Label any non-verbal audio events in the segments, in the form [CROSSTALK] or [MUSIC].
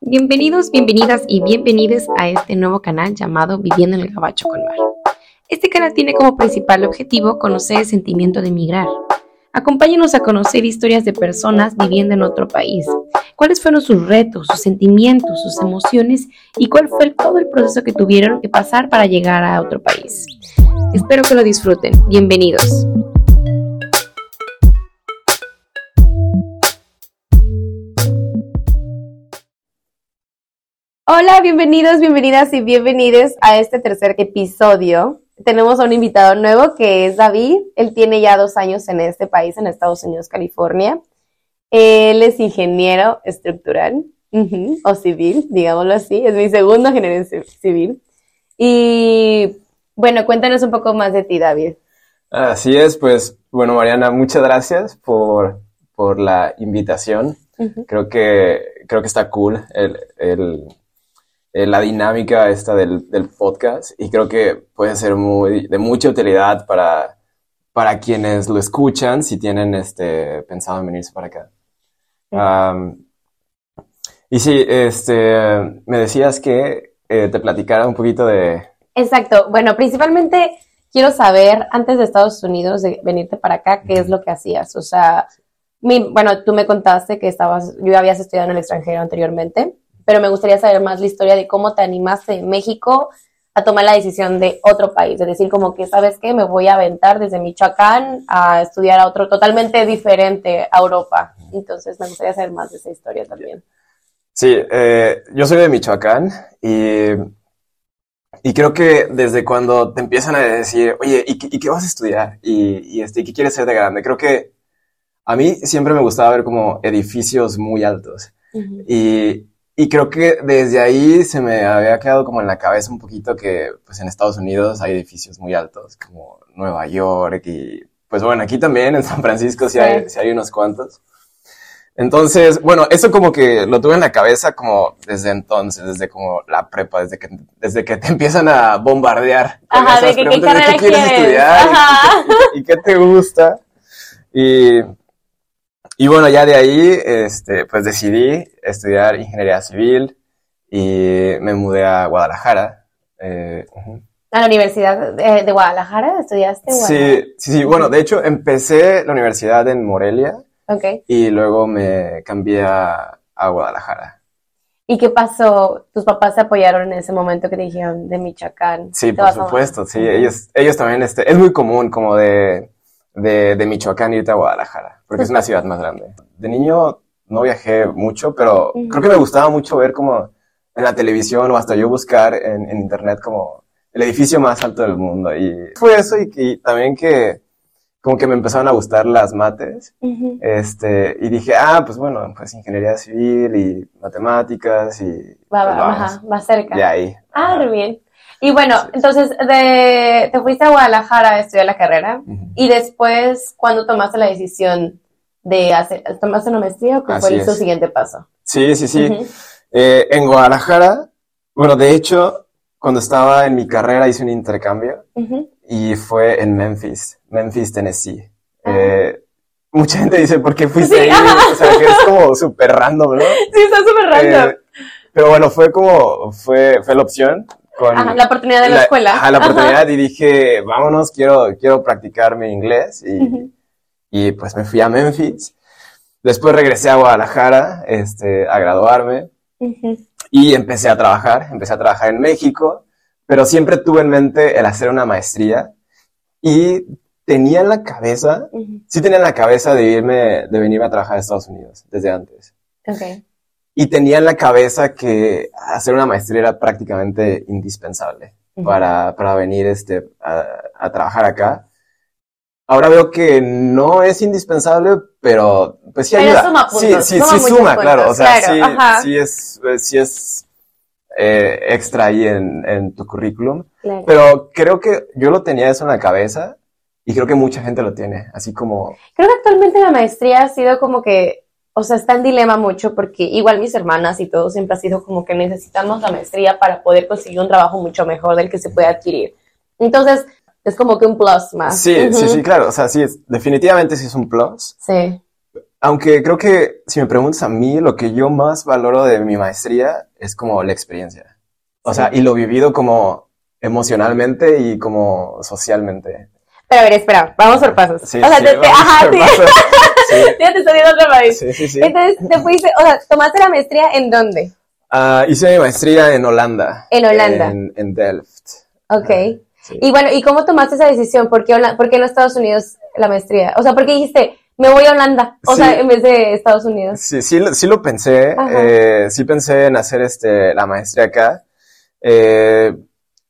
Bienvenidos, bienvenidas y bienvenidos a este nuevo canal llamado Viviendo en el Gabacho con Mar. Este canal tiene como principal objetivo conocer el sentimiento de emigrar. Acompáñenos a conocer historias de personas viviendo en otro país. ¿Cuáles fueron sus retos, sus sentimientos, sus emociones y cuál fue todo el proceso que tuvieron que pasar para llegar a otro país? Espero que lo disfruten. Bienvenidos. Hola, bienvenidos, bienvenidas y bienvenidos a este tercer episodio. Tenemos a un invitado nuevo que es David. Él tiene ya dos años en este país, en Estados Unidos, California. Él es ingeniero estructural o civil, digámoslo así. Es mi segundo ingeniero civil. Y bueno, cuéntanos un poco más de ti, David. Así es, pues bueno, Mariana, muchas gracias por, por la invitación. Creo que creo que está cool el, el eh, la dinámica esta del, del, podcast y creo que puede ser muy, de mucha utilidad para, para quienes lo escuchan si tienen este, pensado en venirse para acá. y sí, este, me decías que eh, te platicara un poquito de... Exacto. Bueno, principalmente quiero saber, antes de Estados Unidos, de venirte para acá, qué es lo que hacías. O sea, bueno, tú me contaste que estabas, yo habías estudiado en el extranjero anteriormente pero me gustaría saber más la historia de cómo te animaste en México a tomar la decisión de otro país, es decir, como que, ¿sabes qué? Me voy a aventar desde Michoacán a estudiar a otro totalmente diferente a Europa. Entonces, me gustaría saber más de esa historia también. Sí, eh, yo soy de Michoacán y, y creo que desde cuando te empiezan a decir, oye, ¿y, qué vas a estudiar? ¿Y, y este, ¿qué quieres ser de grande? Creo que a mí siempre me gustaba ver como edificios muy altos. Y y creo que desde ahí se me había quedado como en la cabeza un poquito que pues en Estados Unidos hay edificios muy altos, como Nueva York y pues bueno, aquí también en San Francisco sí, Hay, sí hay unos cuantos. Entonces, bueno, eso como que lo tuve en la cabeza como desde entonces, desde como la prepa, desde que, desde que te empiezan a bombardear. Ajá, de que, qué carrera qué quieres, estudiar [LAUGHS] Ajá. Y, y, qué te gusta. Y y bueno, ya de ahí, este, pues decidí estudiar ingeniería civil y me mudé a Guadalajara. Eh, ¿A la Universidad de, Guadalajara estudiaste? Sí, sí, sí. Bueno, de hecho, empecé la universidad en Morelia. Okay. Y luego me cambié a, Guadalajara. ¿Y qué pasó? ¿Tus papás te apoyaron en ese momento que te dijeron de Michoacán? Sí, por supuesto, sí. Ellos, ellos también, este, es muy común como de de, de Michoacán irte a Guadalajara, porque es una ciudad más grande. De niño no viajé mucho, pero creo que me gustaba mucho ver como en la televisión o hasta yo buscar en, en internet como el edificio más alto del mundo. Y fue eso y, también que como que me empezaron a gustar las mates. este, y dije, ah, pues bueno, pues ingeniería civil y matemáticas y... Va, va, pues va cerca. De ahí. Ah, bien. Y bueno, entonces de, te fuiste a Guadalajara a estudiar la carrera y después, ¿cuándo tomaste la decisión de hacer, tomaste una maestría o qué fue el siguiente paso? Sí, sí, sí. Eh, en Guadalajara, bueno, de hecho, cuando estaba en mi carrera hice un intercambio y fue en Memphis, Memphis, Tennessee. Eh, mucha gente dice, ¿por qué fuiste ahí? O sea, que es como súper random, ¿no? [LAUGHS] Sí, está súper random. Eh, pero bueno, fue como, fue, fue la opción la oportunidad de la, escuela. Ajá, la oportunidad y dije, vámonos, quiero, quiero practicar mi inglés y, y pues me fui a Memphis. Después regresé a Guadalajara este, a graduarme y empecé a trabajar, empecé a trabajar en México, pero siempre tuve en mente el hacer una maestría y tenía en la cabeza, sí tenía en la cabeza de irme, de venirme a trabajar a Estados Unidos desde antes. Okay y tenía en la cabeza que hacer una maestría era prácticamente indispensable para, para, venir este, a, trabajar acá. Ahora veo que no es indispensable, pero pues sí ayuda. Suma sí, sí, sí suma, claro. O sea, sí, sí es, sí es eh, extra ahí en, en tu currículum. Pero creo que yo lo tenía eso en la cabeza y creo que mucha gente lo tiene, así como... Creo que actualmente la maestría ha sido como que o sea, está en dilema mucho porque igual mis hermanas y todo siempre ha sido como que necesitamos la maestría para poder conseguir un trabajo mucho mejor del que se puede adquirir. Entonces, es como que un plus más. Sí, sí, sí, claro. O sea, sí, es, definitivamente sí es un plus. Sí. aunque creo que si me preguntas a mí, lo que yo más valoro de mi maestría es como la experiencia. O sea, y lo vivido como emocionalmente y como socialmente. Pero a ver, espera, vamos por pasos. Sí, o sea, sí, te, ajá, sí. [LAUGHS] Sí. ya te estoy país. Sí, sí, sí. Entonces, te fuiste, o sea, tomaste la maestría en dónde? Ah, hice mi maestría en Holanda. En Holanda. En, en Delft. Ok. Sí. Y bueno, ¿y cómo tomaste esa decisión? ¿Por qué, Hola- por qué no Estados Unidos la maestría? O sea, ¿por qué dijiste, me voy a Holanda? O Sí. sea, en vez de Estados Unidos. Sí, sí, lo- sí lo pensé. Eh, sí pensé en hacer este, la maestría acá. Eh,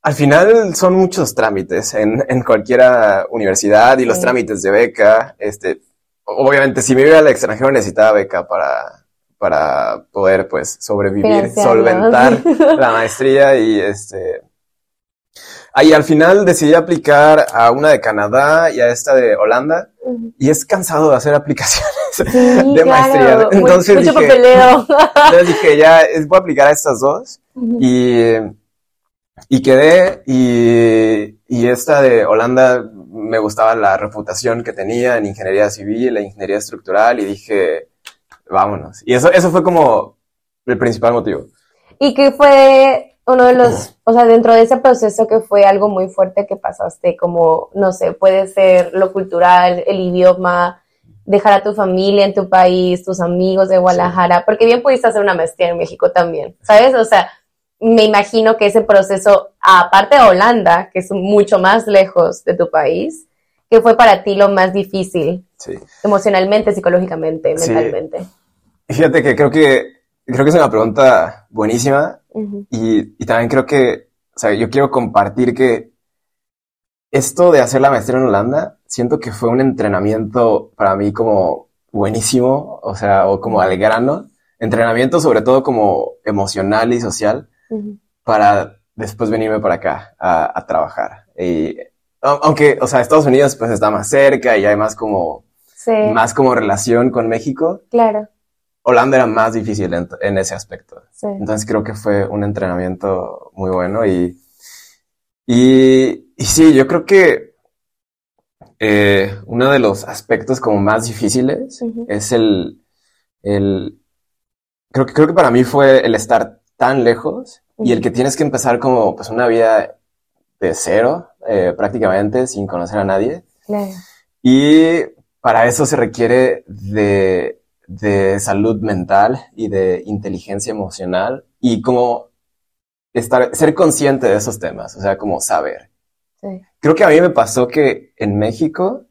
al final son muchos trámites en, en cualquiera universidad y los Sí. trámites de beca. Este, obviamente, si me iba al extranjero necesitaba beca para, para poder, pues, sobrevivir, solventar [LAUGHS] la maestría y este. Ahí al final decidí aplicar a una de Canadá y a esta de Holanda y es cansado de hacer aplicaciones Sí, [LAUGHS] de maestría. claro. Entonces mucho dije, papeleo. [LAUGHS] entonces dije, ya voy a aplicar a estas dos y, y quedé y, y esta de Holanda me gustaba la reputación que tenía en ingeniería civil e ingeniería estructural y dije, vámonos. Y eso, eso fue como el principal motivo. ¿Y qué fue uno de los, o sea, dentro de ese proceso que fue algo muy fuerte que pasaste, como, no sé, puede ser lo cultural, el idioma, dejar a tu familia en tu país, tus amigos de Guadalajara, porque bien pudiste hacer una maestría en México también, ¿sabes? O sea, me imagino que ese proceso, aparte de Holanda, que es mucho más lejos de tu país, que fue para ti lo más difícil, Sí. emocionalmente, psicológicamente, mentalmente. Fíjate que creo que, creo que es una pregunta buenísima. Y, y también creo que, o sea, yo quiero compartir que esto de hacer la maestría en Holanda, siento que fue un entrenamiento para mí como buenísimo, o sea, o como al grano, entrenamiento sobre todo como emocional y social Para después venirme para acá a, a trabajar. Y, au- aunque, o sea, Estados Unidos pues está más cerca y hay más como, Sí, más como relación con México, claro, Holanda era más difícil en, en ese aspecto. sí. Entonces creo que fue un entrenamiento muy bueno y, y, y sí, yo creo que eh, uno de los aspectos como más difíciles es el, el, creo que, creo que para mí fue el estar tan lejos y el que tienes que empezar como pues una vida de cero, eh, prácticamente, sin conocer a nadie. Claro. Y para eso se requiere de, de salud mental y de inteligencia emocional y como estar, ser consciente de esos temas, o sea, como saber. Sí. Creo que a mí me pasó que en México,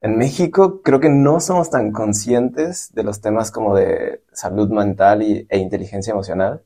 en México creo que no somos tan conscientes de los temas como de salud mental y, e inteligencia emocional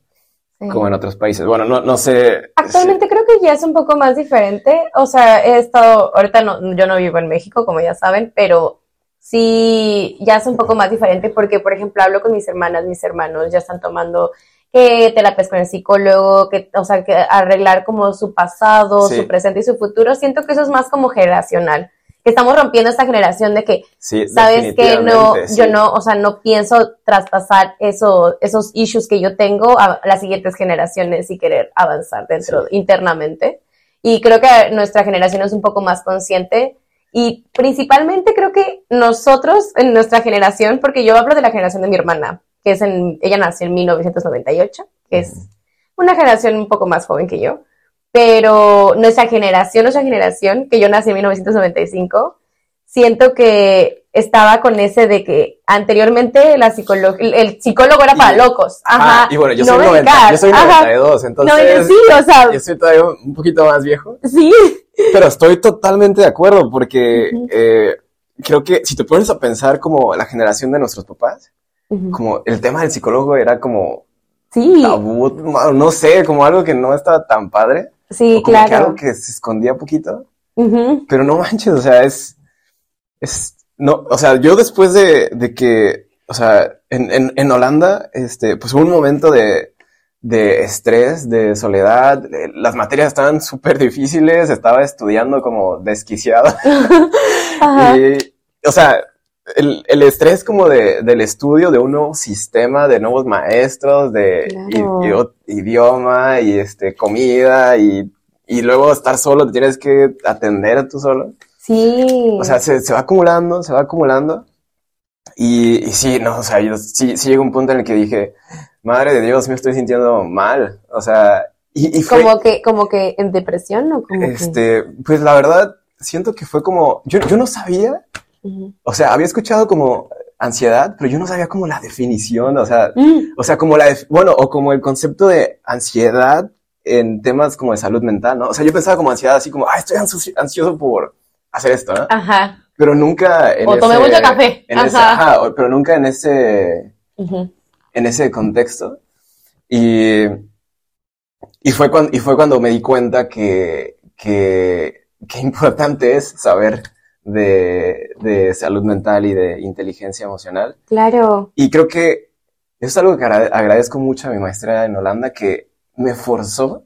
Sí. como en otros países. Bueno, no, no sé. Actualmente creo que ya es un poco más diferente. O sea, he estado, ahorita no, yo no vivo en México, como ya saben, pero sí, ya es un poco más diferente porque, por ejemplo, hablo con mis hermanas, mis hermanos ya están tomando que terapias con el psicólogo, que, o sea, que arreglar como su pasado, Sí. su presente y su futuro. Siento que eso es más como generacional. Que estamos rompiendo esta generación de que Sí, sabes que no, yo no, o sea, no pienso traspasar eso, esos issues que yo tengo a las siguientes generaciones y querer avanzar dentro Sí. internamente. Y creo que nuestra generación es un poco más consciente y principalmente creo que nosotros en nuestra generación, porque yo hablo de la generación de mi hermana, que es en, ella nació en 1998, que es Ujú. una generación un poco más joven que yo, pero nuestra generación, nuestra generación, que yo nací en 1995, siento que estaba con ese de que anteriormente la el, psicólogo era para Y- locos. Ajá. Ah, y bueno, yo no soy, 90, medicar, yo soy ajá. 92, entonces No, sí, o sea, yo soy todavía un poquito más viejo. sí. Pero estoy totalmente de acuerdo porque eh, creo que si te pones a pensar como la generación de nuestros papás, como el tema del psicólogo era como Sí, tabú, no sé, como algo que no estaba tan padre. Sí, o como que claro. algo que se escondía poquito. Pero no manches, o sea, es, es, no, o sea, yo después de, de que, o sea, en, en, en Holanda, este, pues hubo un momento de, de estrés, de soledad, de- las materias estaban súper difíciles, estaba estudiando como desquiciado. [LAUGHS] Y, o sea, el, el estrés como de, del estudio de un nuevo sistema, de nuevos maestros, de Claro. i- i- idioma y este, comida y, y luego estar solo, tienes que atender tú solo. Sí. O sea, se, se va acumulando, se va acumulando. Y, y sí, no, o sea, yo sí, sí llegó un punto en el que dije, madre de Dios, me estoy sintiendo mal. O sea, y, y fue, Como que, como que en depresión o como que... este, pues la verdad, siento que fue como, yo, yo no sabía, O sea, había escuchado como ansiedad, pero yo no sabía como la definición, o sea, Mm, o sea, como la, bueno, o como el concepto de ansiedad en temas como de salud mental, ¿no? O sea, yo pensaba como ansiedad así como, ah, estoy ansioso, por hacer esto, ¿no? Ajá. Pero nunca en O tomé ese- mucho café. en ese- Ajá. pero nunca en ese, Ujú. en ese contexto. Y, y, fue cuando, y fue cuando me di cuenta que, que, que importante es saber de, de salud mental y de inteligencia emocional. Claro. Y creo que eso es algo que agra- agradezco mucho a mi maestra en Holanda, que me forzó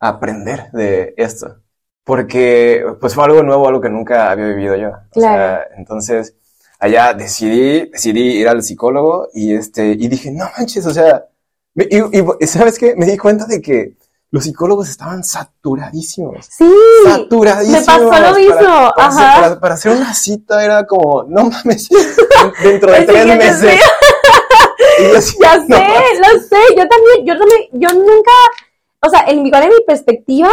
a aprender de esto. Porque pues fue algo nuevo, algo que nunca había vivido yo. O Claro. sea, entonces allá decidí, decidí ir al psicólogo y este, y dije, no manches, o sea, y, y- ¿sabes qué? Me di cuenta de que los psicólogos estaban saturadísimos. Sí. Saturadísimos. Me pasó lo mismo, Para, hacer, ajá. para- para hacer una cita era como, no mames, [LAUGHS] dentro de tres meses. [LAUGHS] así, [LAUGHS] Ya sé, lo sé. Yo también, yo también, yo nunca, o sea, en, igual en mi perspectiva,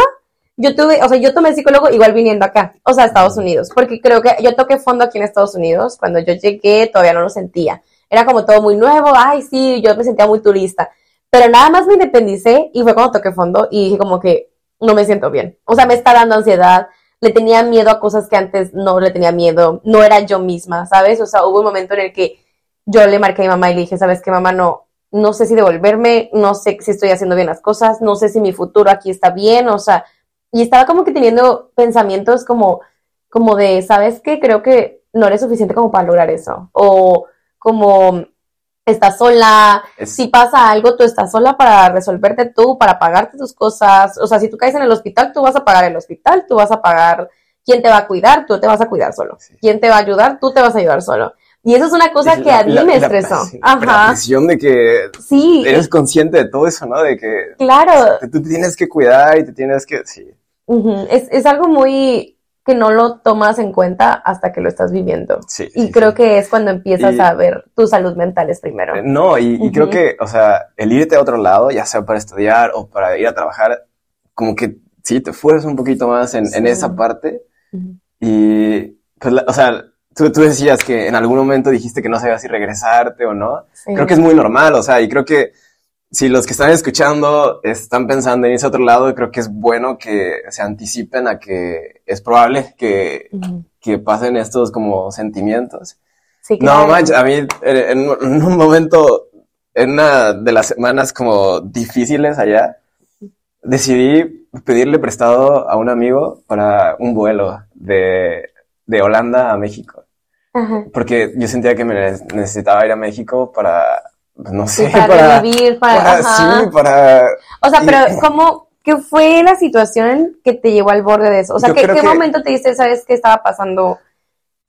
yo tuve, o sea, yo tomé psicólogo igual viniendo acá, o sea, a Estados Unidos, porque creo que yo toqué fondo aquí en Estados Unidos. Cuando yo llegué, todavía no lo sentía. Era como todo muy nuevo. Ay, sí, yo me sentía muy turista. Pero nada más me independicé y fue cuando toqué fondo y dije como que no me siento bien. O sea, me está dando ansiedad. Le tenía miedo a cosas que antes no le tenía miedo. No era yo misma, ¿sabes? O sea, hubo un momento en el que yo le marqué a mi mamá y le dije, ¿sabes qué, mamá? No, no sé si devolverme, no sé si estoy haciendo bien las cosas, no sé si mi futuro aquí está bien, o sea, y estaba como que teniendo pensamientos como, como de, ¿sabes qué? Creo que no eres suficiente como para lograr eso, o como estás sola, Es- si pasa algo, tú estás sola para resolverte tú, para pagarte tus cosas, o sea, si tú caes en el hospital, tú vas a pagar el hospital, tú vas a pagar quién te va a cuidar, tú te vas a cuidar solo, Sí. quién te va a ayudar, tú te vas a ayudar solo. Y eso es una cosa que a mí la- me la estresó. presión- La Ajá. presión de que Sí, eres consciente de todo eso, ¿no? De que claro. te- tú te tienes que cuidar y te tienes que... Sí. Es, es algo muy que no lo tomas en cuenta hasta que lo estás viviendo. sí. Y sí, creo sí. que es cuando empiezas Y- a ver tu salud mental es primero. Eh, No, y, y creo que, o sea, el irte a otro lado, ya sea para estudiar o para ir a trabajar, como que sí, te fuerzas un poquito más en, esa parte. Y, pues, la- o sea, tú, tú decías que en algún momento dijiste que no sabías si regresarte o no. Creo que es muy normal, o sea, y creo que si los que están escuchando están pensando en irse a otro lado, creo que es bueno que se anticipen a que es probable que, Ujú. que pasen estos como sentimientos. Sí, No manches, a mí en, en un- en un momento, en una de las semanas como difíciles allá, decidí pedirle prestado a un amigo para un vuelo de, de Holanda a México, Ajá. porque yo sentía que me necesitaba ir a México para, no Sí, sé, para, para, revivir, para, para- sí, para, O sea, pero [CLEARS THROAT] ¿cómo, qué fue la situación que te llevó al borde de eso? O sea, ¿qué, qué que- momento te diste, sabes qué estaba pasando?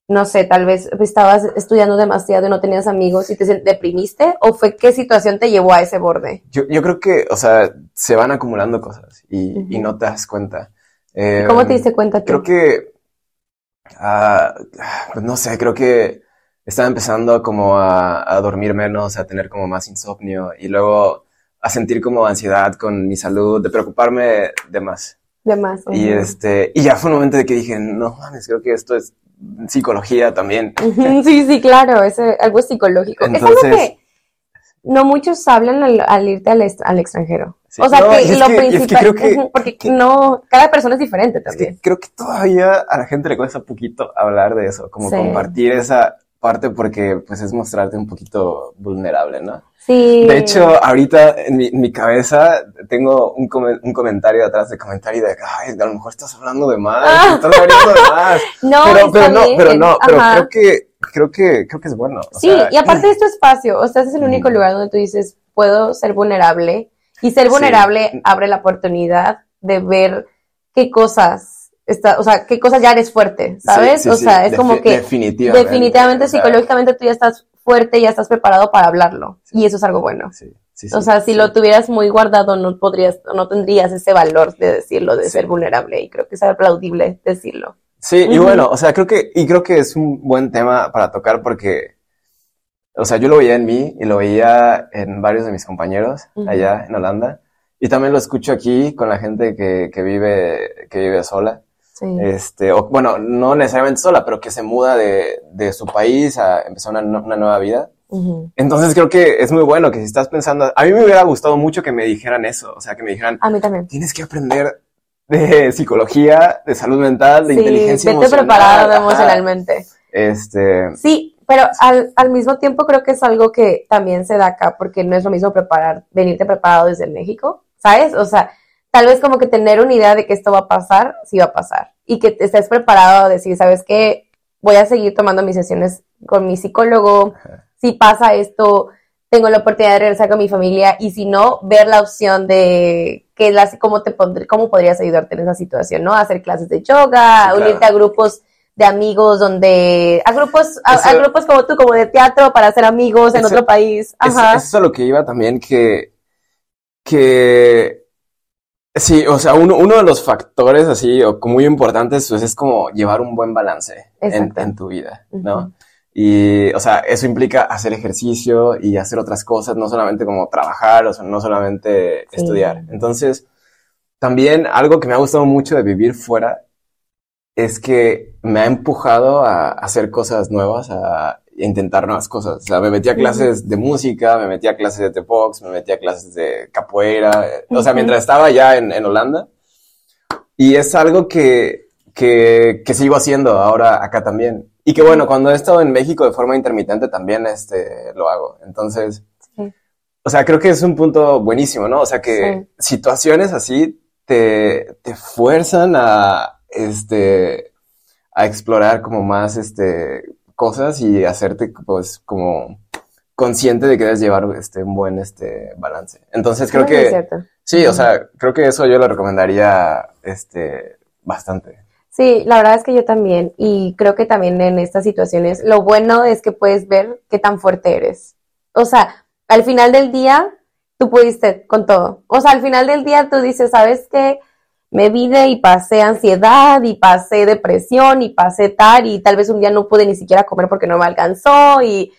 No sé, tal vez estabas estudiando demasiado y no tenías amigos y te deprimiste, o fue qué situación te llevó a ese borde? yo, yo creo que, o sea, se van acumulando cosas y, y no te das cuenta. Eh, ¿Cómo te diste cuenta tú? Creo que, ah, pues no sé, creo que estaba empezando como a, a dormir menos, a tener como más insomnio y luego a sentir como ansiedad con mi salud, de preocuparme de más. De más. Y este, y ya fue un momento de que dije, no mames, creo que esto es psicología también. Sí, sí, claro, es eh, algo psicológico. es algo Entonces- que no muchos hablan al, al irte al, al extranjero. Sí. O sea, No, que es lo que- y es que principal, creo que- ujú, porque que- no, cada persona es diferente Es también. creo que todavía a la gente le cuesta poquito hablar de eso, como Sí. compartir esa parte porque pues es mostrarte un poquito vulnerable, ¿no? Sí. De hecho, ahorita en mi, en mi cabeza tengo un, come- un comentario atrás de comentario de, ay, a lo mejor estás hablando de más, Ah. estás hablando de más. [LAUGHS] no, pero, pero no, pero no, pero ajá. creo que, creo que, creo que es bueno. o Sí, sea, y aparte es tu espacio, o sea, es el único Mm. lugar donde tú dices, puedo ser vulnerable. Y ser Sí. vulnerable abre la oportunidad de ver qué cosas, está, o sea, qué cosas ya eres fuerte, ¿sabes? sí, o sí, sea, es como que definitivamente, definitivamente psicológicamente tú ya estás fuerte, ya estás preparado para hablarlo. Y eso es algo bueno. sí, O sea, si lo tuvieras muy guardado, no podrías, no tendrías ese valor de decirlo, de ser vulnerable. Y creo que es aplaudible decirlo. Sí, y bueno, o sea, creo que, y creo que es un buen tema para tocar porque o sea, yo lo veía en mí y lo veía en varios de mis compañeros allá en Holanda. Y también lo escucho aquí con la gente que, que vive, que vive sola. Sí. Este, o, bueno, no necesariamente sola, pero que se muda de, de su país a empezar una, una nueva vida. Entonces creo que es muy bueno que si estás pensando, a mí me hubiera gustado mucho que me dijeran eso, o sea, que me dijeran, a mí también. Tienes que aprender de psicología, de salud mental, de inteligencia vete preparado emocionalmente. Este. Sí, pero al, al, mismo tiempo creo que es algo que también se da acá, porque no es lo mismo preparar, venirte preparado desde México, ¿sabes? O sea, tal vez como que tener una idea de que esto va a pasar, sí va a pasar, y que estés preparado a decir, ¿sabes qué? Voy a seguir tomando mis sesiones con mi psicólogo, si pasa esto, tengo la oportunidad de regresar con mi familia y si no, ver la opción de que las, cómo, te cómo podrías ayudarte en esa situación, ¿no? Hacer clases de yoga, unirte a grupos de amigos donde a grupos a, grupos como tú como de teatro para hacer amigos en otro país Ajá. Eso, es a lo que iba también que que sí o sea uno, uno de los factores así o muy importantes pues es como llevar un buen balance en, en, tu vida no y, o sea, eso implica hacer ejercicio y hacer otras cosas, no solamente como trabajar, o sea, no solamente estudiar. Entonces, también algo que me ha gustado mucho de vivir fuera es que me ha empujado a hacer cosas nuevas, a intentar nuevas cosas. O sea, me metí a clases de música, me metí a clases de T-Box, me metí a clases de capoeira, o sea, mientras estaba ya en, en Holanda. Y es algo que, que, que sigo haciendo ahora acá también. Y que bueno, cuando he estado en México de forma intermitente también este, lo hago. Entonces, o sea, creo que es un punto buenísimo, ¿no? O sea, que situaciones así te, te fuerzan a, este, a explorar como más, este, cosas y hacerte, pues, como consciente de que debes llevar este, un buen este, balance. Entonces creo que... Sí, o sea, creo que eso yo lo recomendaría este, bastante. Sí, la verdad es que yo también, y creo que también en estas situaciones, lo bueno es que puedes ver qué tan fuerte eres. O sea, al final del día, tú pudiste con todo. O sea, al final del día tú dices, ¿sabes qué? Me vine y pasé ansiedad y pasé depresión y pasé tal y tal vez un día no pude ni siquiera comer porque no me alcanzó y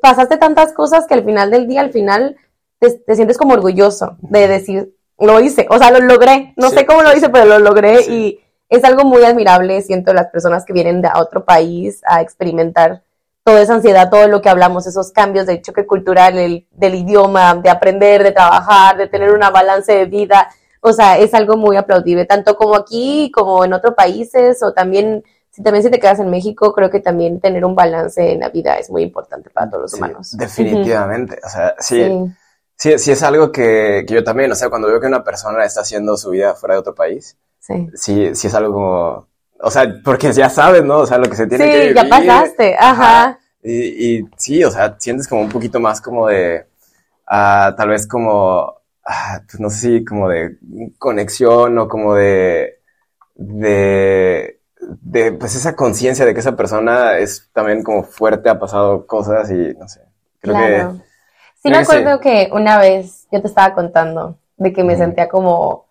pasaste tantas cosas que al final del día, al final te, sientes como orgulloso de decir, lo hice, o sea, lo logré. No sé cómo lo hice, pero lo logré y es algo muy admirable, siento, las personas que vienen de otro país a experimentar toda esa ansiedad, todo lo que hablamos, esos cambios de choque cultural, el, del idioma, de aprender, de trabajar, de tener una balance de vida. O sea, es algo muy aplaudible, tanto como aquí como en otros países, o también, si también si te quedas en México, creo que también tener un balance en la vida es muy importante para todos los humanos. Definitivamente, o sea, sí, sí, sí. es algo que, que yo también, o sea, cuando veo que una persona está haciendo su vida fuera de otro país, Sí. sí. Sí, es algo como, o sea, porque ya sabes, ¿no? O sea, lo que se tiene que vivir. Sí, ya pasaste, ajá. Y, y, sí, o sea, sientes como un poquito más como de, uh, tal vez como, uh, pues no sé si como de conexión o como de, de, de pues esa conciencia de que esa persona es también como fuerte, ha pasado cosas y no sé. Creo claro. que. Sí, me acuerdo que una vez yo te estaba contando de que me sentía como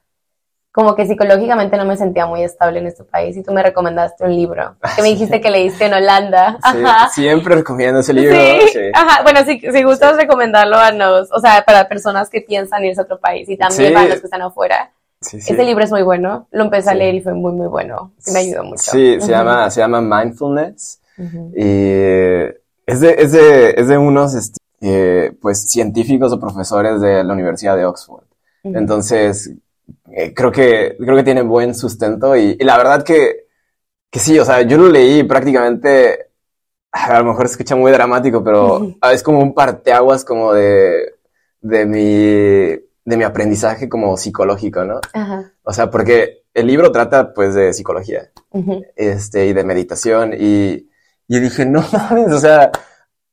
como que psicológicamente no me sentía muy estable en este país y tú me recomendaste un libro que me dijiste que leíste en Holanda. Ajá. siempre recomiendo ese libro. Sí. Ajá. Bueno, si, si gustas recomendarlo a nos, o sea, para personas que piensan irse a otro país y también para los que están afuera. Ese libro es muy bueno. Lo empecé a leer y fue muy, muy bueno. me ayudó mucho. Sí, se, llama, se llama Mindfulness. Y es de, es de, es de unos, este, eh, pues, científicos o profesores de la Universidad de Oxford. Entonces, eh, creo que creo que tiene buen sustento y, la verdad que, que sí, o sea, yo lo leí prácticamente, a lo mejor se escucha muy dramático, pero es como un parteaguas como de, de mi, de mi aprendizaje como psicológico, ¿no? O sea, porque el libro trata pues de psicología, este, y de meditación y, y dije, no mames, o sea,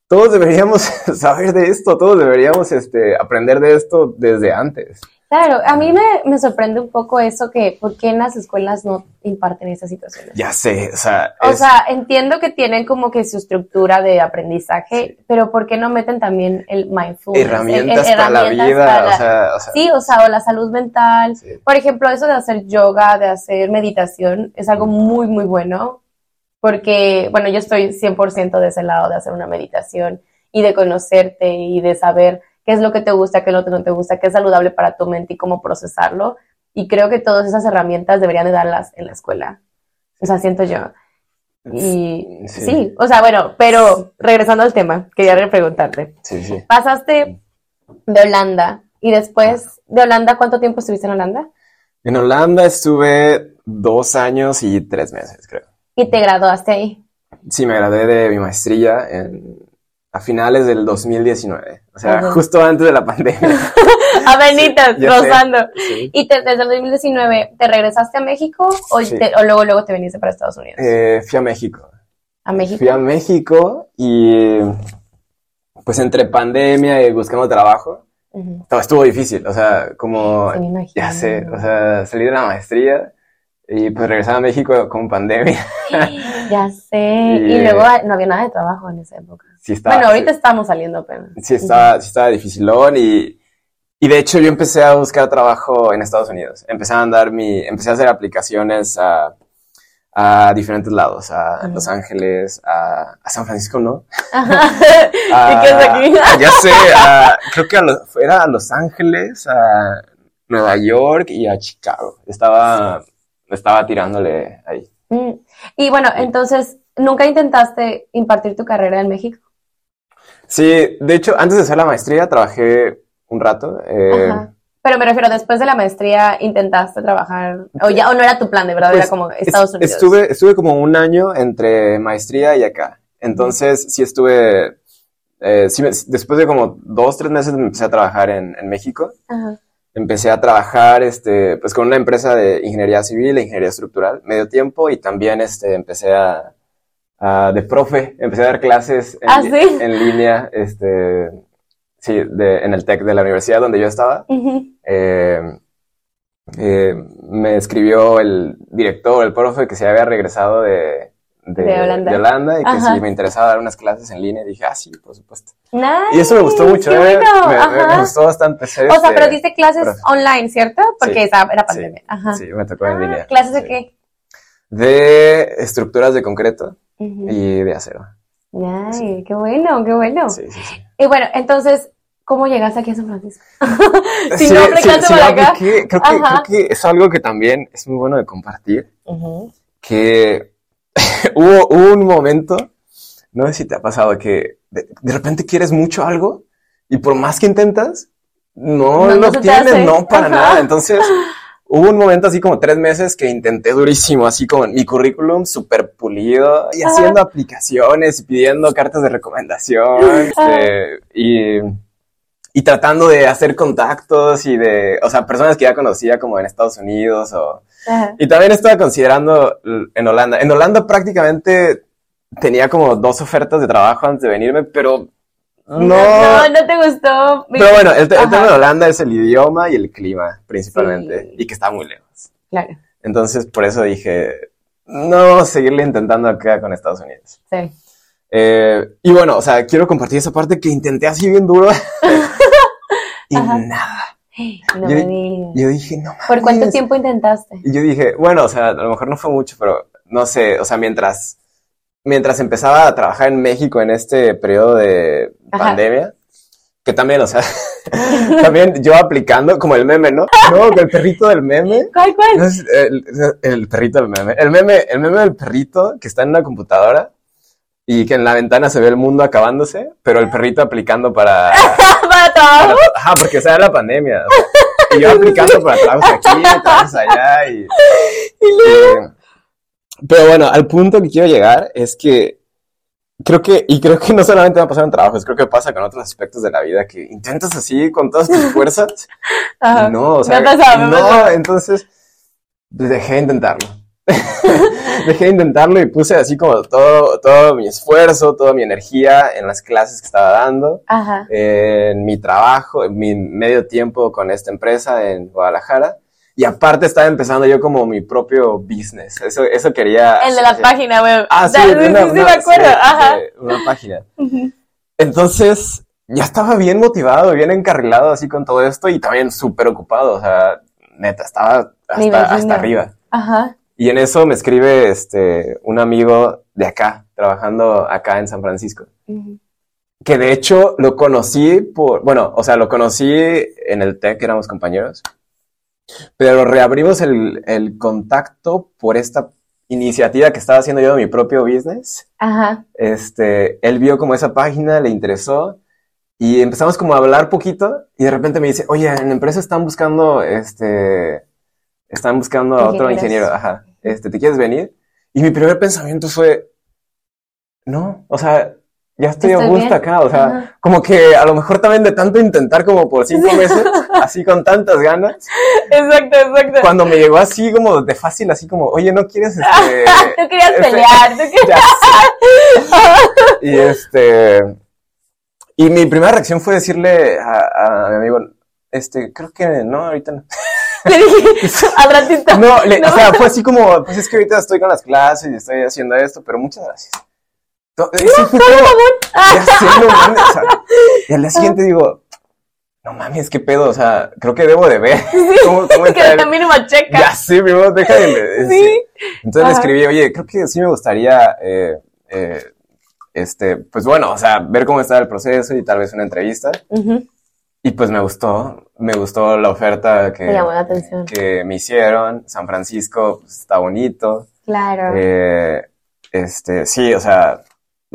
todos deberíamos [LAUGHS] saber de esto, todos deberíamos este, aprender de esto desde antes. Claro, a mí me, sorprende un poco eso que, ¿por qué en las escuelas no imparten esas situaciones? Ya sé, o sea... O sea, entiendo que tienen como que su estructura de aprendizaje, pero ¿por qué no meten también el mindfulness? Herramientas, para la vida, o, sea, Sí, o sea, o la salud mental. Por ejemplo, eso de hacer yoga, de hacer meditación, es algo muy, muy bueno, porque, bueno, yo estoy 100% de ese lado de hacer una meditación y de conocerte y de saber qué es lo que te gusta, qué es lo que no te gusta, qué es saludable para tu mente y cómo procesarlo. Y creo que todas esas herramientas deberían de darlas en la escuela. O sea, siento yo. Y Sí. sí, o sea, bueno, pero regresando al tema, quería preguntarte. Sí, sí. Pasaste de Holanda y después de Holanda, ¿cuánto tiempo estuviste en Holanda? En Holanda estuve dos años y tres meses, creo. Y te graduaste ahí. Sí, me gradué de mi maestría en, a finales del 2019. O sea, justo antes de la pandemia. [LAUGHS] Avenitas, sé. rozando. Sí. ¿Y te- desde el 2019 te regresaste a México o, Sí. te- o luego, luego te viniste para Estados Unidos? Eh, fui a México. ¿A México? Fui a México y pues entre pandemia y buscando trabajo, todo estuvo difícil. O sea, como, Sí, ya sé, o sea, salí de la maestría y pues regresar a México con pandemia. [LAUGHS] Ya sé. Y, Y, eh, luego no había nada de trabajo en esa época. Sí estaba, bueno, ahorita sí, estamos saliendo apenas. sí estaba, sí estaba dificilón y, y de hecho yo empecé a buscar trabajo en Estados Unidos. Empecé a mandar mi, empecé a hacer aplicaciones a, a diferentes lados, a. Los Ángeles, a, a San Francisco, ¿no? Ajá. [LAUGHS] a- ¿Y qué es aquí? [LAUGHS] Ya sé, a- creo que a los- era a Los Ángeles, a Nueva York y a Chicago. Estaba, estaba tirándole ahí. Mm. Y bueno, entonces, ¿nunca intentaste impartir tu carrera en México? Sí, de hecho, antes de hacer la maestría trabajé un rato. eh, Ajá. Pero me refiero, después de la maestría, ¿intentaste trabajar? O ya, o no era tu plan, de verdad, pues, era como Estados es- Unidos. Estuve, estuve como un año entre maestría y acá. Entonces, sí estuve, eh, sí después de como dos, tres meses me empecé a trabajar en, en México. Ajá. Empecé a trabajar este, pues con una empresa de ingeniería civil e ingeniería estructural, medio tiempo, y también este, empecé a, a- de profe, empecé a dar clases en, ¿Ah, sí? [LAUGHS] en línea, este, sí, de, en el TEC de la universidad donde yo estaba. Eh, eh, me escribió el director, el profe, que se había regresado de, de, De Holanda. de Holanda y que Ajá. si me interesaba dar unas clases en línea, dije, ah, sí, por supuesto. Nice, Y eso me gustó mucho, eh, me, gustó bastante. ser, O sea, este, pero diste clases profe. online, ¿cierto? Porque Sí. esa era pandemia. Ajá. Sí, me tocó en Ah, línea. ¿Clases de qué? De estructuras de concreto y de acero. Ay, qué bueno, qué bueno. Y bueno, entonces, ¿cómo llegaste aquí a San Francisco? Si no aplicaste para acá. Creo que, creo que es algo que también es muy bueno de compartir. Que [LAUGHS] hubo, hubo un momento, no sé si te ha pasado, que de, de repente quieres mucho algo y por más que intentas, no, lo se te tienes, hace. no para Ajá. nada. Entonces, [LAUGHS] hubo un momento así como tres meses que intenté durísimo, así como mi currículum súper pulido y Ajá. haciendo aplicaciones y pidiendo cartas de recomendación [LAUGHS] este, y, y tratando de hacer contactos y de, o sea, personas que ya conocía como en Estados Unidos o... Ajá. Y también estaba considerando en Holanda. En Holanda prácticamente tenía como dos ofertas de trabajo antes de venirme, pero no. No, no te gustó. Pero bueno, el, tema de Holanda es el idioma y el clima principalmente, Sí. y que está muy lejos. Claro, Entonces, por eso dije, no, seguirle intentando acá con Estados Unidos. sí. Eh, y bueno, o sea, quiero compartir esa parte que intenté así bien duro. [LAUGHS] y Ajá. nada. [GASPS] No Yo- me. Yo dije, no ¿Por cuánto mames. tiempo intentaste? Y yo dije, bueno, o sea, a lo mejor no fue mucho, pero no sé, o sea, mientras, mientras empezaba a trabajar en México en este periodo de Ajá. pandemia, que también, o sea, [LAUGHS] también yo aplicando como el meme, ¿no? No, el perrito del meme. ¿Cuál, cuál? El, el perrito del meme. El meme, el meme del perrito que está en una computadora y que en la ventana se ve el mundo acabándose, pero el perrito aplicando para, [LAUGHS] Para trabajo. para- ajá, porque esa era la pandemia. o sea, y yo [LAUGHS] aplicando para trabajos aquí, [LAUGHS] trabajos allá y, y- pero bueno, al punto que quiero llegar es que creo que, y creo que no solamente va a pasar en trabajos, creo que pasa con otros aspectos de la vida que intentas así con todas tus fuerzas Ajá. no, o sea, me ha pasado, me no, entonces dejé de intentarlo. [LAUGHS] dejé de intentarlo y puse así como todo, todo mi esfuerzo, toda mi energía en las clases que estaba dando Ajá. en mi trabajo, en mi medio tiempo con esta empresa en Guadalajara. Y aparte estaba empezando yo como mi propio business. Eso, eso quería. El de la hacer. página web. Ah, sí, Da- de una- sí, una- me acuerdo. sí, Ajá. una página. Entonces, ya estaba bien motivado, bien encarrilado así con todo esto y también súper ocupado. O sea, neta, estaba hasta, hasta arriba. Ajá. Y en eso me escribe este, un amigo de acá, trabajando acá en San Francisco. Que de hecho lo conocí por, bueno, o sea, lo conocí en el TEC, éramos compañeros, pero reabrimos el, el contacto por esta iniciativa que estaba haciendo yo de mi propio business. Ajá. Este, él vio como esa página, le interesó y empezamos como a hablar poquito y de repente me dice, oye, en la empresa están buscando, este, están buscando a otro Ingenieros. ingeniero, ajá, este, ¿te quieres venir? Y mi primer pensamiento fue, no, o sea, ya estoy a Estoy gusto bien. acá, o sea, Ajá. como que a lo mejor también de tanto intentar como por cinco meses, así con tantas ganas, Exacto, exacto. cuando me llegó así como de fácil, así como, oye, ¿no quieres este...? [LAUGHS] Tú querías este- pelear, tú querías... [LAUGHS] Y este. Y mi primera reacción fue decirle a, a mi amigo, este, creo que no, ahorita no. Le dije, [LAUGHS] al ratito. No, le- No. o sea, fue así como, pues es que ahorita estoy con las clases y estoy haciendo esto, pero muchas gracias. Sí, fue como, ya sé, no [LAUGHS] mames, o sea, y al día siguiente digo, no mames, qué pedo, o sea, creo que debo de ver [LAUGHS] cómo, cómo que mínima checa. Ya sé, primero deja de... Sí. Entonces le escribí, oye, creo que sí me gustaría, eh, eh, este, pues bueno, o sea, ver cómo está el proceso y tal vez una entrevista. Ujú. Y pues me gustó, me gustó la oferta que, Me llamó la atención. que me hicieron. San Francisco pues, está bonito. Claro. Eh, este, sí, o sea,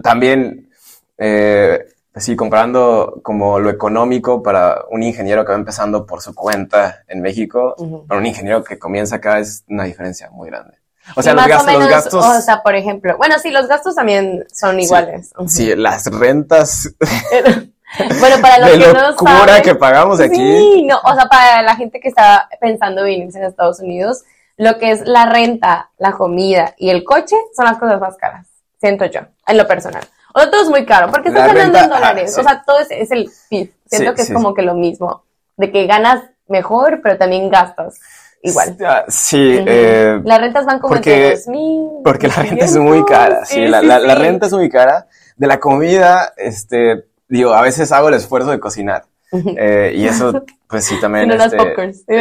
también, eh, sí, comparando como lo económico para un ingeniero que va empezando por su cuenta en México, para un ingeniero que comienza acá es una diferencia muy grande. O sea, los, más o gastos, los menos, gastos, O sea, por ejemplo, bueno, sí, los gastos también son iguales. Sí, las rentas [LAUGHS] [LAUGHS] bueno, para los de que no locura saben, que pagamos aquí. Sí, no, o sea, para la gente que está pensando venirse en Estados Unidos, lo que es la renta, la comida y el coche son las cosas más caras, siento yo, en lo personal. O sea, todo es muy caro, porque estás ganando en dólares. sí. O sea, todo es, es el PIB. Siento Sí, que es sí, como que lo mismo, de que ganas mejor, pero también gastas igual. Ah, Sí, Ujú. eh, Las rentas van como porque- entre 2,000, porque la renta es muy cara. Sí, la, la- la renta es muy cara. De la comida, este, digo, a veces hago el esfuerzo de cocinar. Eh, y eso, [LAUGHS] pues sí, también. Este, popcorns. [LAUGHS] sí,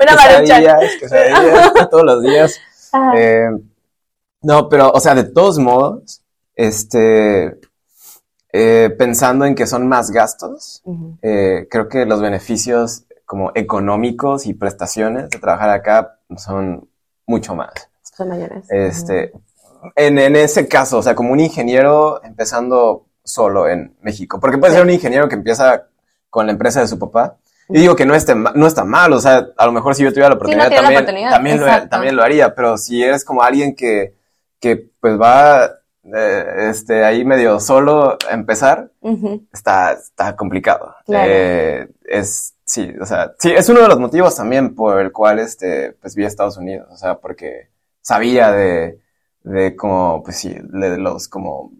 Una marucha. quesadillas, quesadillas, [LAUGHS] todos los días. Ajá. Eh, no, pero, o sea, de todos modos, este, eh, pensando en que son más gastos, creo que los beneficios como económicos y prestaciones de trabajar acá son mucho más. Son mayores. Este, en, en ese caso, o sea, como un ingeniero empezando solo en México, porque puede ser un ingeniero que empieza con la empresa de su papá. Y digo que no, esté, no está mal, o sea, a lo mejor si yo tuviera la oportunidad, también, oportunidad, también, lo, también lo haría, pero si eres como alguien que, que pues va eh, este, ahí medio solo a empezar, está, está complicado. Claro. Eh, es, sí, o sea, sí, es uno de los motivos también por el cual, este, pues vi a Estados Unidos, o sea, porque sabía de, de como, pues sí, de los como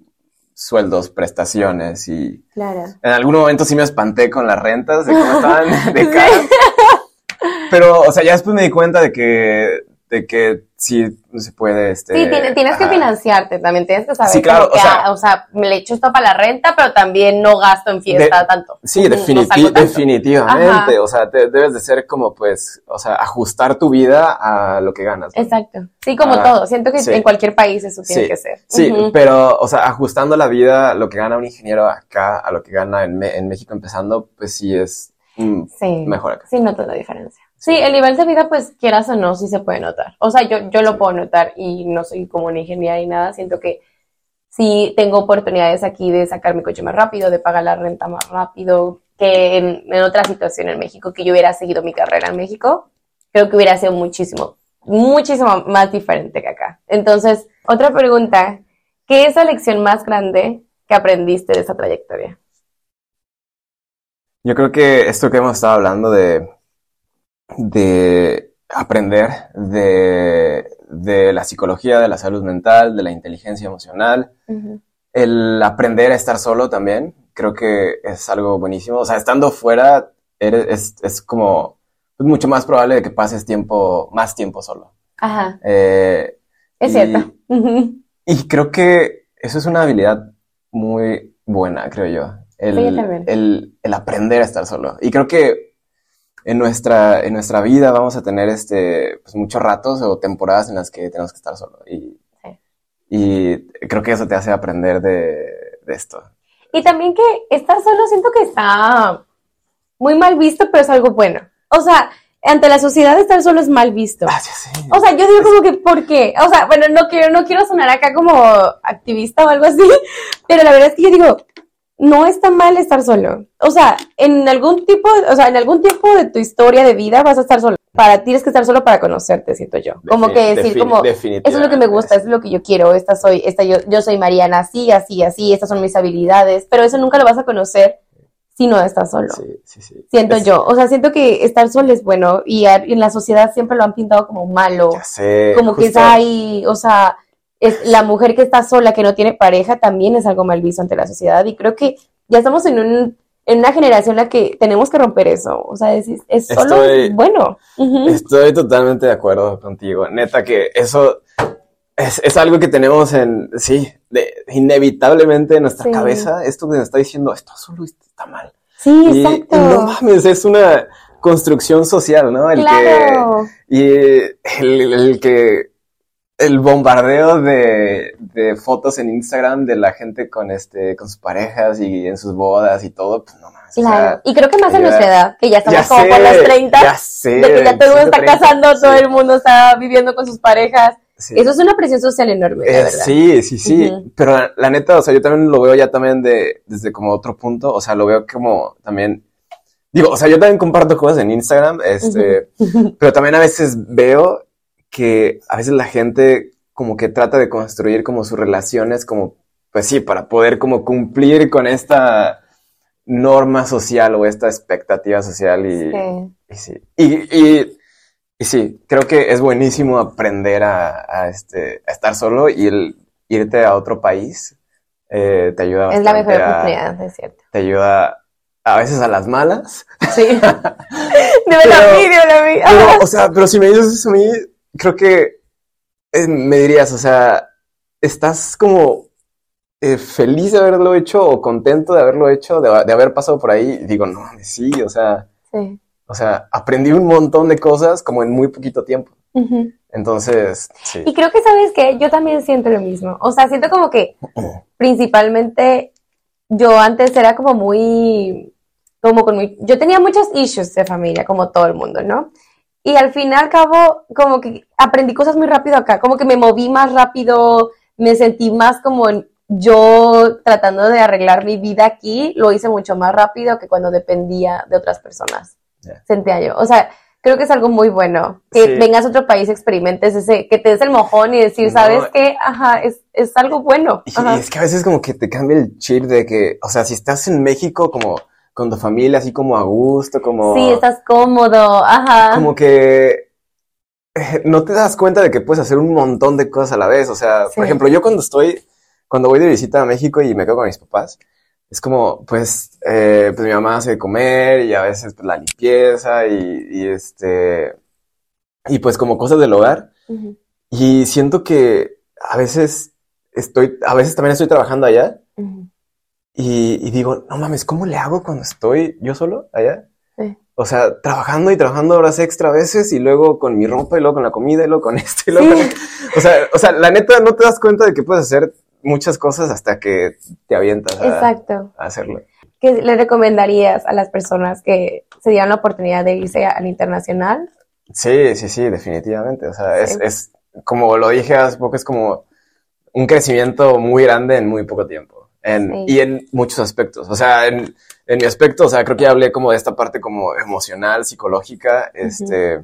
sueldos, prestaciones y Claro. en algún momento sí me espanté con las rentas de cómo estaban de [LAUGHS] cara. Pero, o sea, ya después me di cuenta de que, de que sí se puede, este. Sí, tiene- tienes que financiarte también, tienes que saber Sí, claro, que, o sea- ah, o sea, me le echo esto para la renta, pero también no gasto en fiesta De- tanto. Sí, definiti- tanto. definitivamente. Ajá. O sea, te- debes de ser como, pues, o sea, ajustar tu vida a lo que ganas. ¿no? Exacto. Sí, como Ah, todo. Siento que sí. en cualquier país eso tiene Sí, que ser. Sí, pero, o sea, ajustando la vida, lo que gana un ingeniero acá a lo que gana en, Me- en México empezando, pues sí es mm, Sí. mejor acá. Sí, noto la diferencia. Sí, el nivel de vida, pues quieras o no, sí se puede notar. O sea, yo, yo lo puedo notar y no soy como una ingeniera ni nada. Siento que sí tengo oportunidades aquí de sacar mi coche más rápido, de pagar la renta más rápido que en, en otra situación en México, que yo hubiera seguido mi carrera en México. Creo que hubiera sido muchísimo, muchísimo más diferente que acá. Entonces, otra pregunta, ¿qué es la lección más grande que aprendiste de esa trayectoria? Yo creo que esto que hemos estado hablando de, de aprender de, de la psicología, de la salud mental, de la inteligencia emocional, el aprender a estar solo también, creo que es algo buenísimo. O sea, estando fuera, eres, es, es como es mucho más probable de que pases tiempo, más tiempo solo. Ajá, Eh, es y- cierto. Y creo que eso es una habilidad muy buena, creo yo. El, Sí, yo también. el, el aprender a estar solo. Y creo que en nuestra, en nuestra vida vamos a tener este, pues muchos ratos o temporadas en las que tenemos que estar solo. Y, Sí. y creo que eso te hace aprender de, de esto. Y también que estar solo siento que está muy mal visto, pero es algo bueno. O sea, ante la sociedad estar solo es mal visto. Ah, sí, sí. O sea, yo digo como que, ¿por qué? O sea, bueno, no quiero, no quiero sonar acá como activista o algo así, [LAUGHS] pero la verdad es que yo digo, no está mal estar solo. O sea, en algún tipo, o sea, en algún tiempo de tu historia de vida vas a estar solo. Para tienes que estar solo para conocerte, siento yo. Como que decir como, eso es lo que me gusta, eso es lo que yo quiero, esta soy, esta yo, yo soy Mariana, así, así, así, estas son mis habilidades, pero eso nunca lo vas a conocer si no estás solo. Sí, sí, sí. Siento Es- yo, o sea, siento que estar solo es bueno y en la sociedad siempre lo han pintado como malo, Ya sé. como que es ahí, o sea, es la mujer que está sola, que no tiene pareja, también es algo mal visto ante la sociedad y creo que ya estamos en un en una generación en la que tenemos que romper eso, o sea, es, es solo Estoy- bueno. Estoy totalmente de acuerdo contigo. Neta que eso es, es algo que tenemos en, sí, de- inevitablemente en nuestra Sí. cabeza. Esto que nos está diciendo, esto solo está mal. Sí, Y, y exacto. no mames, es una construcción social, ¿no? El claro. que, y el, el que, el bombardeo de, de fotos en Instagram de la gente con este, con sus parejas y en sus bodas y todo, pues no o Claro, sea, y creo que más en nuestra edad, que ya estamos ya como sé, por los 30, ya sé, de que ya todo el mundo está 30, casando, todo el mundo está viviendo con sus parejas. sí. Eso es una presión social enorme, la Eh, verdad. sí, sí, sí, pero la, la neta, o sea, yo también lo veo ya también de, desde como otro punto, o sea, lo veo como también, digo, o sea, yo también comparto cosas en Instagram, este, [LAUGHS] pero también a veces veo que a veces la gente como que trata de construir como sus relaciones como, pues sí, para poder como cumplir con esta norma social o esta expectativa social y, Sí. y sí, y, y, y sí, creo que es buenísimo aprender a, a, este, a estar solo y el irte a otro país eh, te ayuda Es la mejor a- oportunidad, es cierto. te ayuda a veces a las malas. Sí. [LAUGHS] [LAUGHS] Dime la vi, dime la vi. Ajá. o sea, pero si me dices eso a mí, creo que eh, me dirías, o sea, ¿estás como eh, feliz de haberlo hecho o contento de haberlo hecho, de, de haber pasado por ahí? Y digo, no, sí, o sea, Sí. o sea, aprendí un montón de cosas como en muy poquito tiempo. Entonces, sí. Y creo que, ¿sabes qué? Yo también siento lo mismo. O sea, siento como que [CLEARS THROAT] principalmente yo antes era como muy, como con muy, yo tenía muchos issues de familia, como todo el mundo, ¿no? Y al fin y al cabo, como que aprendí cosas muy rápido acá, como que me moví más rápido, me sentí más como yo tratando de arreglar mi vida aquí, lo hice mucho más rápido que cuando dependía de otras personas. Sentía yo. O sea, creo que es algo muy bueno. Que Sí. vengas a otro país, experimentes ese, que te des el mojón y decir, No. ¿sabes qué? Ajá, es, es algo bueno. Ajá. y es que a veces como que te cambia el chip de que, o sea, si estás en México como con tu familia, así como a gusto, como... Sí, estás cómodo, ajá. como que eh, no te das cuenta de que puedes hacer un montón de cosas a la vez. O sea, Sí. por ejemplo, yo cuando estoy, cuando voy de visita a México y me quedo con mis papás, es como, pues, eh, pues mi mamá hace de comer y a veces pues, la limpieza y, y este, y pues como cosas del hogar. Ujú, Y siento que a veces estoy, a veces también estoy trabajando allá ujú. Y, y digo, no mames, ¿cómo le hago cuando estoy yo solo allá? Sí. O sea, trabajando y trabajando horas extra a veces y luego con mi ropa y luego con la comida y luego con [LAUGHS] esto y luego Sí. con... O sea, o sea, la neta no te das cuenta de que puedes hacer muchas cosas hasta que te avientas a, Exacto. a hacerlo. ¿Qué le recomendarías a las personas que se dieran la oportunidad de irse al internacional? Sí, sí, sí, definitivamente. O sea, es, es como lo dije hace poco, es como un crecimiento muy grande en muy poco tiempo. En, Sí. Y en muchos aspectos. O sea, en, en mi aspecto, o sea, creo que ya hablé como de esta parte como emocional, psicológica, este,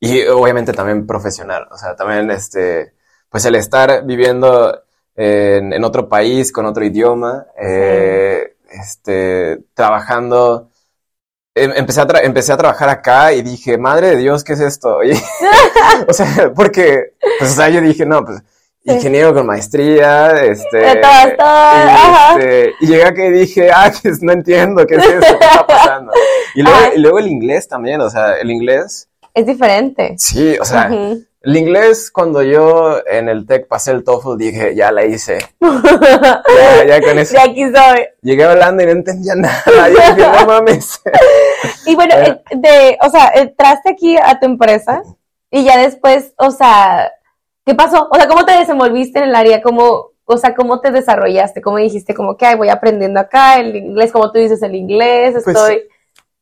y obviamente también profesional. O sea, también este, pues el estar viviendo en, en otro país, con otro idioma, eh, este, trabajando. em- Empecé a, empecé a trabajar acá y dije, madre de Dios, ¿qué es esto? [LAUGHS] O sea, porque, pues, o sea, yo dije, no, pues. Ingeniero con maestría, este. De todas, todas, y, este, y llegué acá y dije, ah, que [LAUGHS] no entiendo, ¿qué es esto? ¿Qué está pasando? Y luego, Ajá. y luego el inglés también, o sea, el inglés, Es diferente. sí, o sea, el inglés cuando yo en el TEC pasé el TOEFL dije, ya la hice, [LAUGHS] ya, ya con eso. De aquí soy. Llegué hablando y no entendía nada, [LAUGHS] y dije, no mames. Y bueno, eh, de, o sea, entraste aquí a tu empresa y ya después, o sea, ¿qué pasó? O sea, ¿cómo te desenvolviste en el área? ¿Cómo, o sea, cómo te desarrollaste, cómo dijiste, como que, ay, voy aprendiendo acá el inglés, como tú dices, el inglés, Pues, estoy...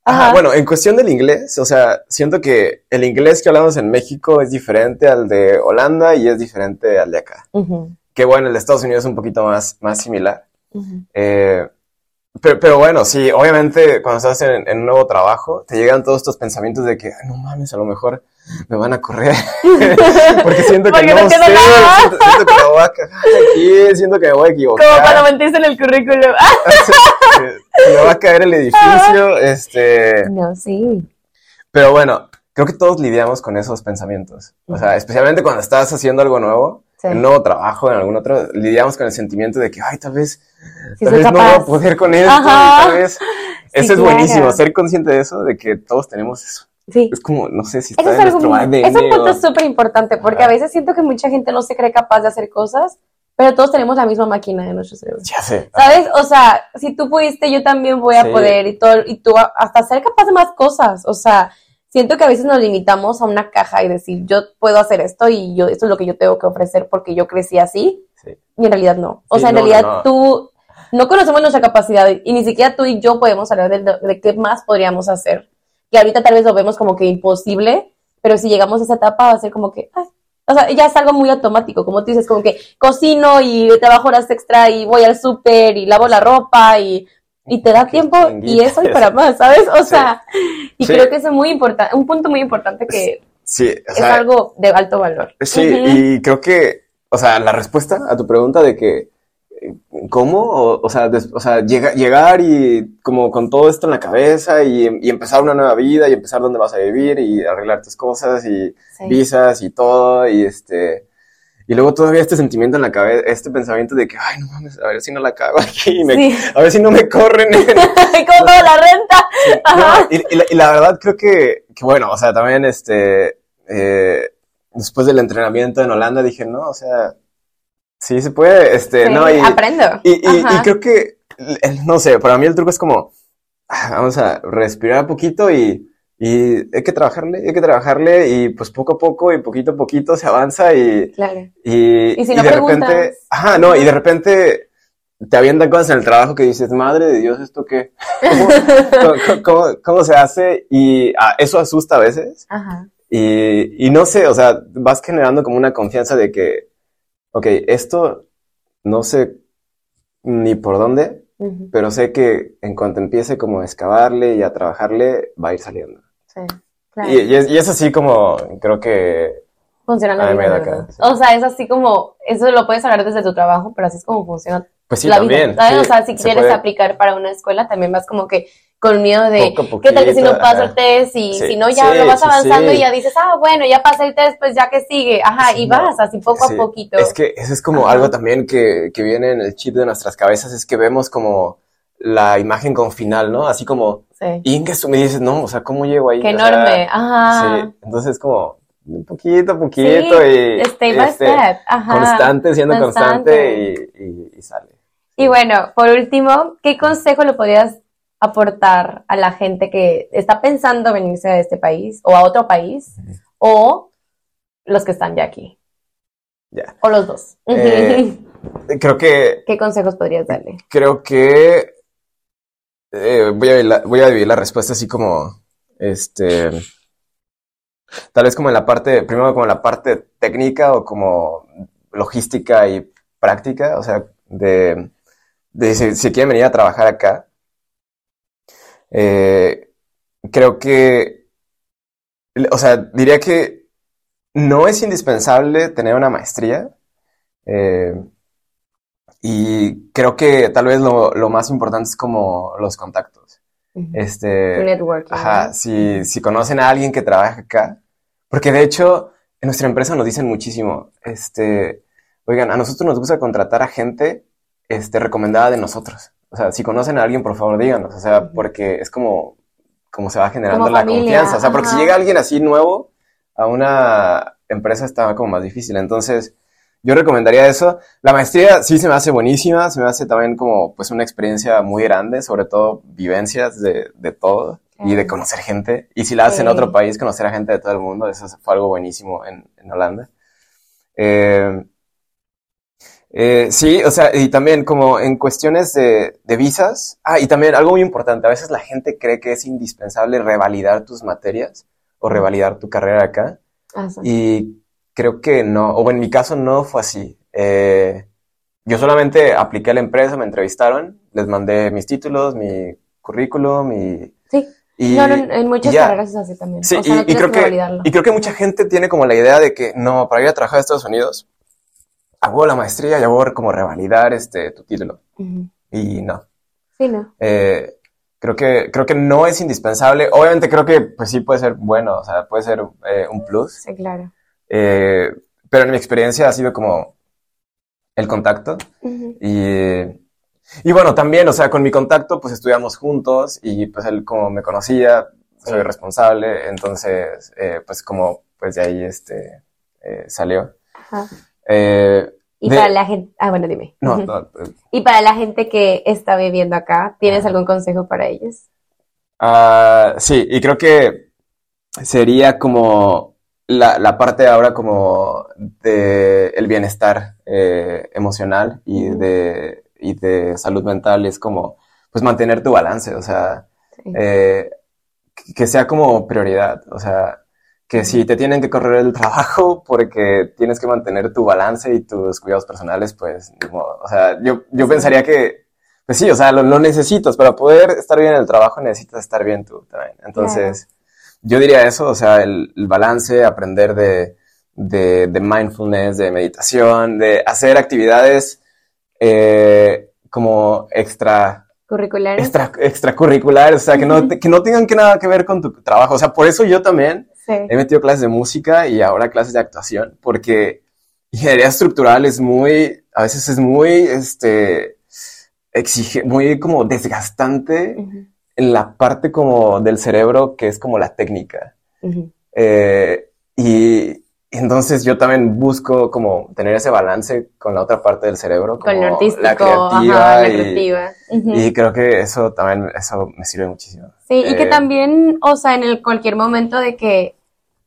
Ajá, Ajá. bueno, en cuestión del inglés, o sea, siento que el inglés que hablamos en México es diferente al de Holanda y es diferente al de acá. Que bueno, el de Estados Unidos es un poquito más, más similar. Eh, pero, pero bueno, sí, obviamente cuando estás en, en un nuevo trabajo, te llegan todos estos pensamientos de que, "Ay, no mames, a lo mejor me van a correr. [LAUGHS] Porque siento que Porque no no sé, queda nada. siento, siento que me voy a cagar aquí, siento que me voy a [LAUGHS] equivocar. Como cuando mentiste en el currículum. ¡Ah! se [LAUGHS] me va a caer el edificio, este... No, sí. Pero bueno, creo que todos lidiamos con esos pensamientos. O sea, especialmente cuando estás haciendo algo nuevo, Sí. un nuevo trabajo, en algún otro, lidiamos con el sentimiento de que, ay, tal vez, Sí, tal vez no voy a poder con esto, y tal vez... Eso es claro. buenísimo, ser consciente de eso, de que todos tenemos eso. Sí. Es como, no sé si Eso está es en algo muy, ADN es un punto súper importante porque a veces siento que mucha gente no se cree capaz de hacer cosas, pero todos tenemos la misma máquina en nuestro cerebro. Ya sé. ¿Sabes? O sea, si tú pudiste, yo también voy a Sí. poder y todo, y tú hasta ser capaz de más cosas. O sea, siento que a veces nos limitamos a una caja y decir, yo puedo hacer esto y yo, esto es lo que yo tengo que ofrecer porque yo crecí así. Sí. Y en realidad no. O Sí, sea, en no, realidad no. tú no conocemos nuestra capacidad y ni siquiera tú y yo podemos hablar de, de qué más podríamos hacer. Que ahorita tal vez lo vemos como que imposible, pero si llegamos a esa etapa va a ser como que, ay, o sea, ya es algo muy automático, como tú dices, como que cocino y trabajo horas extra y voy al súper y lavo la ropa y, y te da tiempo y eso y para más, ¿sabes? O Sí. sea, y Sí. creo que eso es muy importante, un punto muy importante que Sí, o es algo de alto valor. Sí, y creo que, o sea, la respuesta a tu pregunta de que, ¿cómo? O, o sea, des- o sea llega- llegar y como con todo esto en la cabeza y, y empezar una nueva vida y empezar dónde vas a vivir y arreglar tus cosas y Sí. visas y todo y este... Y luego todavía este sentimiento en la cabeza, este pensamiento de que, ay, no mames, a ver si no la cago aquí, y me- Sí. a ver si no me corren. toda [LAUGHS] la renta. No, y, y la, y la verdad creo que, que bueno, o sea, también este, eh, después del entrenamiento en Holanda dije, no, o sea, sí se puede, este, Sí, no, y, aprendo. y, y- y creo que, no sé, para mí el truco es como, ah, vamos a respirar poquito y, y hay que trabajarle, hay que trabajarle y pues poco a poco y poquito a poquito se avanza y, Claro. y, Y si no de preguntas. repente, ajá, no, y de repente te avientan cosas en el trabajo que dices, madre de Dios, ¿esto qué? [LAUGHS] ¿Cómo, cómo- cómo- cómo se hace? Y ah, eso asusta a veces. Ajá. Y, y no sé, o sea, vas generando como una confianza de que, ok, esto no sé ni por dónde, pero sé que en cuanto empiece como a excavarle y a trabajarle, va a ir saliendo. Sí. Claro. Y, y es, y es así como, creo que, Funciona la vida. O sea, es así como, eso lo puedes hablar desde tu trabajo, pero así es como funciona pues sí, la también. vida. ¿sabes? sí, o sea, si se quieres puede aplicar para una escuela, también vas como que con miedo de, poco ¿qué tal que si no paso el test? Y Sí, si no, ya sí, lo vas avanzando y ya dices, ah, bueno, ya pasé el test, pues ya que sigue. Ajá, y no. vas así poco a poquito. Es que eso es como Ajá. algo también que, que viene en el chip de nuestras cabezas, es que vemos como la imagen con final, ¿no? Así como, Sí. y en que tú me dices, no, o sea, ¿cómo llego ahí? Qué sea, enorme. Ajá. Sí, entonces como un poquito a poquito y Step by este, step. Ajá. constante, siendo constante, Constante. y, y- y sale. Y bueno, por último, ¿qué consejo le podrías aportar a la gente que está pensando venirse a este país o a otro país o los que están ya aquí? Ya. O los dos. Eh, [LAUGHS] Creo que, ¿Qué consejos podrías darle? creo que eh, voy, a, la- voy a dividir la respuesta así como, este, tal vez como en la parte, primero como en la parte técnica o como logística y práctica, o sea, de, de si, si quieren venir a trabajar acá, eh, creo que, o sea, diría que no es indispensable tener una maestría. eh, y creo que tal vez lo, lo más importante es como los contactos. Este, networking. ajá, ¿no? si, si conocen a alguien que trabaja acá, porque de hecho en nuestra empresa nos dicen muchísimo, este, oigan, a nosotros nos gusta contratar a gente, este, recomendada de nosotros. O sea, si conocen a alguien, por favor, díganos, o sea, porque es como, como se va generando Como la familia, confianza. O sea, porque si ajá. llega alguien así nuevo a una empresa está como más difícil. Entonces, yo recomendaría eso. La maestría sí se me hace buenísima, se me hace también como pues una experiencia muy grande, sobre todo vivencias de, de todo y de conocer gente. Y si la haces en otro país, conocer a gente de todo el mundo, eso fue algo buenísimo en, en Holanda. Eh, Eh, sí, o sea, y también como en cuestiones de, de visas. Ah, y también algo muy importante, a veces la gente cree que es indispensable revalidar tus materias o revalidar tu carrera acá. Ah. Y creo que no, o en mi caso no fue así. Eh, yo solamente apliqué a la empresa, me entrevistaron, les mandé mis títulos, mi currículum y... Sí. y- no, no, en muchas ya. carreras es así también. Sí, o sea, y- no y, tienes creo que y creo que mucha gente tiene como la idea de que no, para ir a trabajar a Estados Unidos, hago la maestría y hago como revalidar este, tu título. Y no. Sí, no. Eh, creo que, creo que no es indispensable. Obviamente creo que pues sí puede ser bueno, o sea, puede ser eh, un plus. Sí, claro. Eh, pero en mi experiencia ha sido como el contacto. Y, y bueno, también, o sea, con mi contacto, pues estudiamos juntos y pues él como me conocía, soy Sí. responsable, entonces, eh, pues como, pues de ahí este, eh, salió. Ajá. Eh, Y de- para la gente, ah, bueno, dime. no, Ujú. no, eh, Y para la gente que está viviendo acá, ¿tienes algún consejo para ellos? ah, sí, y creo que sería como la, la parte ahora como de el bienestar eh, emocional y de, y de salud mental, es como, pues mantener tu balance, o sea, Sí. eh, que sea como prioridad, o sea, que si te tienen que correr el trabajo [LAUGHS] porque tienes que mantener tu balance y tus cuidados personales, pues, ni modo. o sea, yo, yo pensaría que, pues sí, o sea, lo, lo necesitas, para poder estar bien en el trabajo necesitas estar bien tú también. Entonces, yo diría eso, o sea, el, el balance, aprender de, de, de mindfulness, de meditación, de hacer actividades eh, como extra ¿Curriculares? extra, extracurriculares, o sea, que no, [LAUGHS] que no tengan que nada que ver con tu trabajo. O sea, por eso yo también Sí. he metido clases de música y ahora clases de actuación, porque ingeniería estructural es muy, a veces es muy, este, exige, muy como desgastante en la parte como del cerebro que es como la técnica. Eh, y entonces yo también busco como tener ese balance con la otra parte del cerebro, Con lo artístico, la creativa ajá, la y- creativa. Y creo que eso también, eso me sirve muchísimo. Sí, y que Eh, también, o sea, en el cualquier momento de que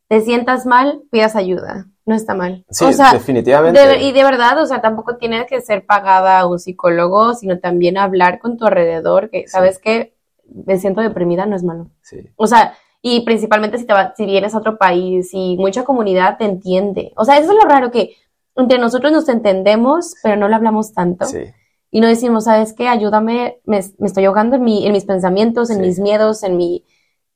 te sientas mal, pidas ayuda. No está mal. Sí, o sea, definitivamente. de- y de verdad, o sea, tampoco tienes que ser pagada a un psicólogo, sino también hablar con tu alrededor, que sabes que me siento deprimida, no es malo. Sí, O sea, y principalmente si, te va- si vienes a otro país y mucha comunidad te entiende. O sea, eso es lo raro que entre nosotros nos entendemos, pero no lo hablamos tanto. sí, Y no decimos, ¿sabes qué? Ayúdame, me, me estoy ahogando en, mi, en mis pensamientos, en Sí. mis miedos, en mi,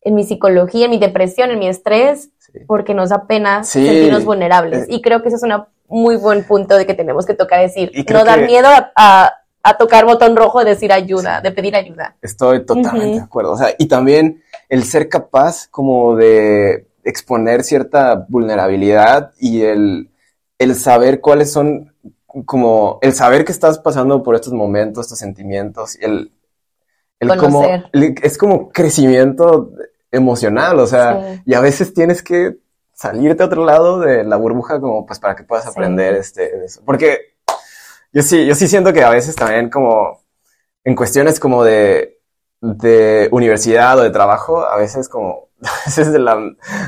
en mi psicología, en mi depresión, en mi estrés, sí. porque nos da pena Sí. sentirnos vulnerables. Eh. Y creo que ese es un muy buen punto de que tenemos que tocar decir, no dar que- miedo a, a- a tocar botón rojo, decir ayuda, Sí. de pedir ayuda. Estoy totalmente de acuerdo. O sea, y también el ser capaz como de exponer cierta vulnerabilidad y el, el saber cuáles son, como el saber que estás pasando por estos momentos, estos sentimientos, el, el como, el- es como crecimiento emocional, o sea, Sí. y a veces tienes que salirte a otro lado de la burbuja como pues para que puedas Sí. aprender este, eso. Porque yo sí, yo sí siento que a veces también como en cuestiones como de, de universidad o de trabajo, a veces como, [LAUGHS] a veces de la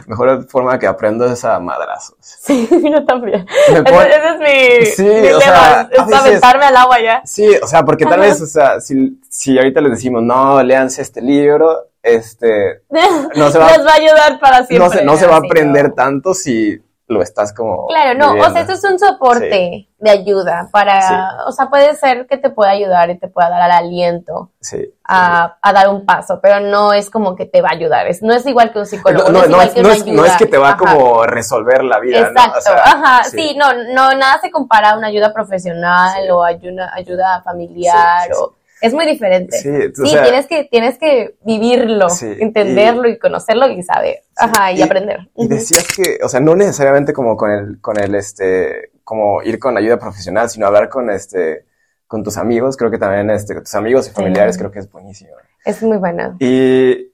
mejor forma que aprendo es a madrazos. Sí, [LAUGHS] yo también. Ese, ese es mi, Sí, mi o lema, sea, a es aventarme al agua ya. Sí, o sea, porque tal vez, o sea, si, si ahorita les decimos, no, léanse este libro, este, [LAUGHS] no se va, Nos va a ayudar para siempre. no se, no se va a aprender tanto si lo estás como Claro, no, o sea, esto es un soporte de ayuda para, Sí. o sea, puede ser que te pueda ayudar y te pueda dar el aliento Sí. a, a dar un paso, pero no es como que te va a ayudar, es, no es igual que un psicólogo, No, no, no, es que no una es- no ayuda. es que te va Ajá. como a resolver la vida. Exacto, O sea, ajá, sí. no, no, nada se compara a una ayuda profesional o ayuda, ayuda familiar o es muy diferente. Sí, Sí, sea, tienes que tienes que vivirlo, Sí, entenderlo y, conocerlo y saber, ajá, y, y- aprender. Y decías que, o sea, no necesariamente como con el, con el, este, como ir con ayuda profesional, sino hablar con, este, con tus amigos, creo que también, este, con tus amigos y familiares, creo que es buenísimo. Es muy bueno. Y,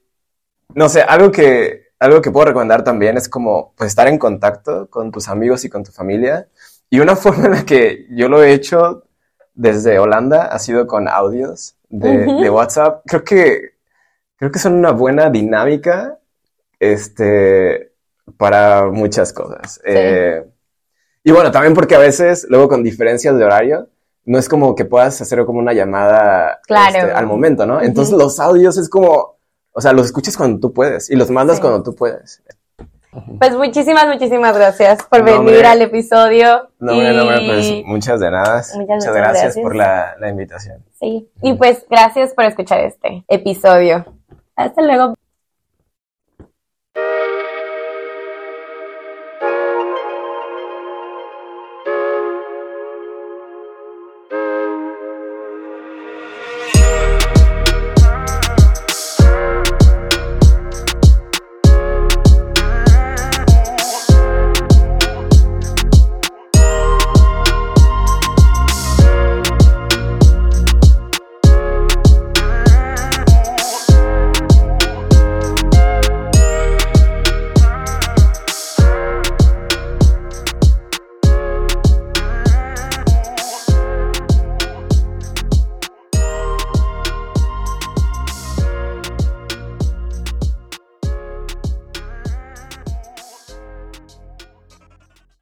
no sé, algo que, algo que puedo recomendar también es como, pues, estar en contacto con tus amigos y con tu familia. Y una [LAUGHS] forma en la que yo lo he hecho desde Holanda ha sido con audios de, WhatsApp. Creo que, creo que son una buena dinámica, este, para muchas cosas. Eh, y bueno, también porque a veces, luego con diferencias de horario, no es como que puedas hacer como una llamada Claro. este, al momento, ¿no? Entonces, los audios es como, o sea, los escuchas cuando tú puedes y los mandas Sí. cuando tú puedes. Pues muchísimas, muchísimas gracias por No, venir hombre. al episodio. No, hombre, no, hombre, Y- pues muchas de nada. Muchas, Muchas, muchas gracias, gracias. por la, la invitación. Sí. Y pues gracias por escuchar este episodio. Hasta luego.